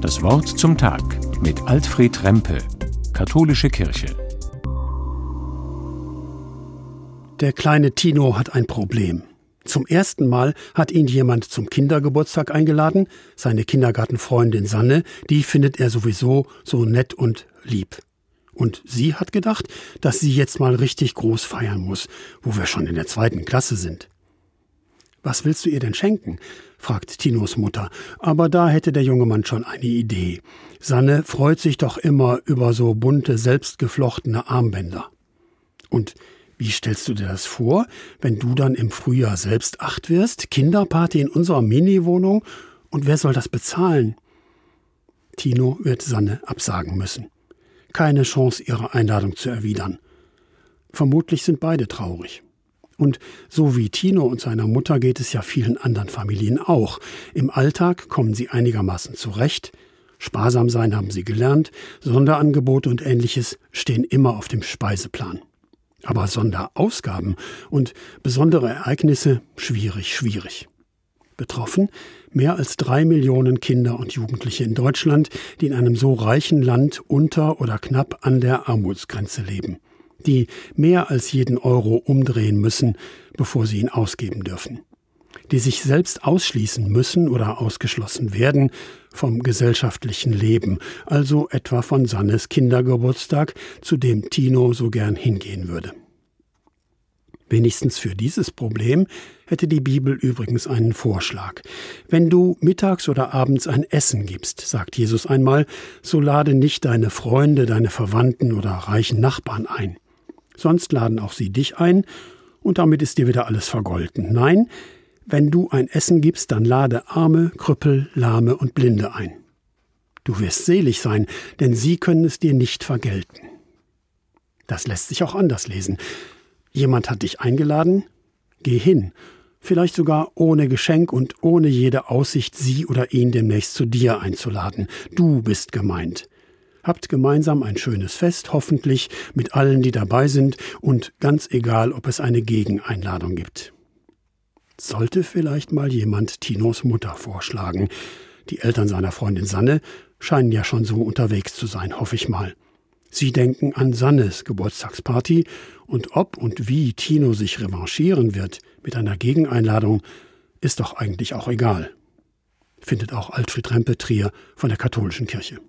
Das Wort zum Tag mit Alfred Rempe, Katholische Kirche. Der kleine Tino hat ein Problem. Zum ersten Mal hat ihn jemand zum Kindergeburtstag eingeladen, seine Kindergartenfreundin Sanne, die findet er sowieso so nett und lieb. Und sie hat gedacht, dass sie jetzt mal richtig groß feiern muss, wo wir schon in der zweiten Klasse sind. Was willst du ihr denn schenken? fragt Tinos Mutter. Aber da hätte der junge Mann schon eine Idee. Sanne freut sich doch immer über so bunte, selbstgeflochtene Armbänder. Und wie stellst du dir das vor, wenn du dann im Frühjahr selbst acht wirst? Kinderparty in unserer Mini-Wohnung? Und wer soll das bezahlen? Tino wird Sanne absagen müssen. Keine Chance, ihre Einladung zu erwidern. Vermutlich sind beide traurig. Und so wie Tino und seiner Mutter geht es ja vielen anderen Familien auch. Im Alltag kommen sie einigermaßen zurecht. Sparsam sein haben sie gelernt. Sonderangebote und ähnliches stehen immer auf dem Speiseplan. Aber Sonderausgaben und besondere Ereignisse schwierig, schwierig. Betroffen mehr als drei Millionen Kinder und Jugendliche in Deutschland, die in einem so reichen Land unter oder knapp an der Armutsgrenze leben die mehr als jeden Euro umdrehen müssen, bevor sie ihn ausgeben dürfen, die sich selbst ausschließen müssen oder ausgeschlossen werden vom gesellschaftlichen Leben, also etwa von Sannes Kindergeburtstag, zu dem Tino so gern hingehen würde. Wenigstens für dieses Problem hätte die Bibel übrigens einen Vorschlag. Wenn du mittags oder abends ein Essen gibst, sagt Jesus einmal, so lade nicht deine Freunde, deine Verwandten oder reichen Nachbarn ein sonst laden auch sie dich ein und damit ist dir wieder alles vergolten. Nein, wenn du ein Essen gibst, dann lade Arme, Krüppel, Lahme und Blinde ein. Du wirst selig sein, denn sie können es dir nicht vergelten. Das lässt sich auch anders lesen. Jemand hat dich eingeladen? Geh hin, vielleicht sogar ohne Geschenk und ohne jede Aussicht, sie oder ihn demnächst zu dir einzuladen. Du bist gemeint. Habt gemeinsam ein schönes Fest, hoffentlich mit allen, die dabei sind und ganz egal, ob es eine Gegeneinladung gibt. Sollte vielleicht mal jemand Tinos Mutter vorschlagen. Die Eltern seiner Freundin Sanne scheinen ja schon so unterwegs zu sein, hoffe ich mal. Sie denken an Sannes Geburtstagsparty und ob und wie Tino sich revanchieren wird mit einer Gegeneinladung, ist doch eigentlich auch egal. Findet auch Alfred Rempe Trier von der katholischen Kirche.